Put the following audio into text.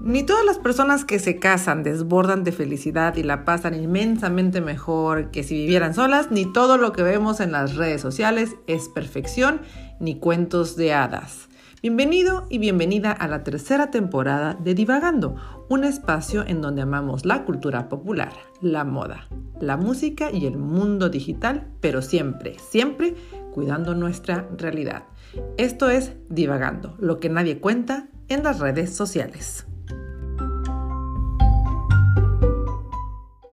Ni todas las personas que se casan desbordan de felicidad y la pasan inmensamente mejor que si vivieran solas, ni todo lo que vemos en las redes sociales es perfección ni cuentos de hadas. Bienvenido y bienvenida a la tercera temporada de Divagando, un espacio en donde amamos la cultura popular, la moda, la música y el mundo digital, pero siempre, siempre cuidando nuestra realidad. Esto es Divagando, lo que nadie cuenta en las redes sociales.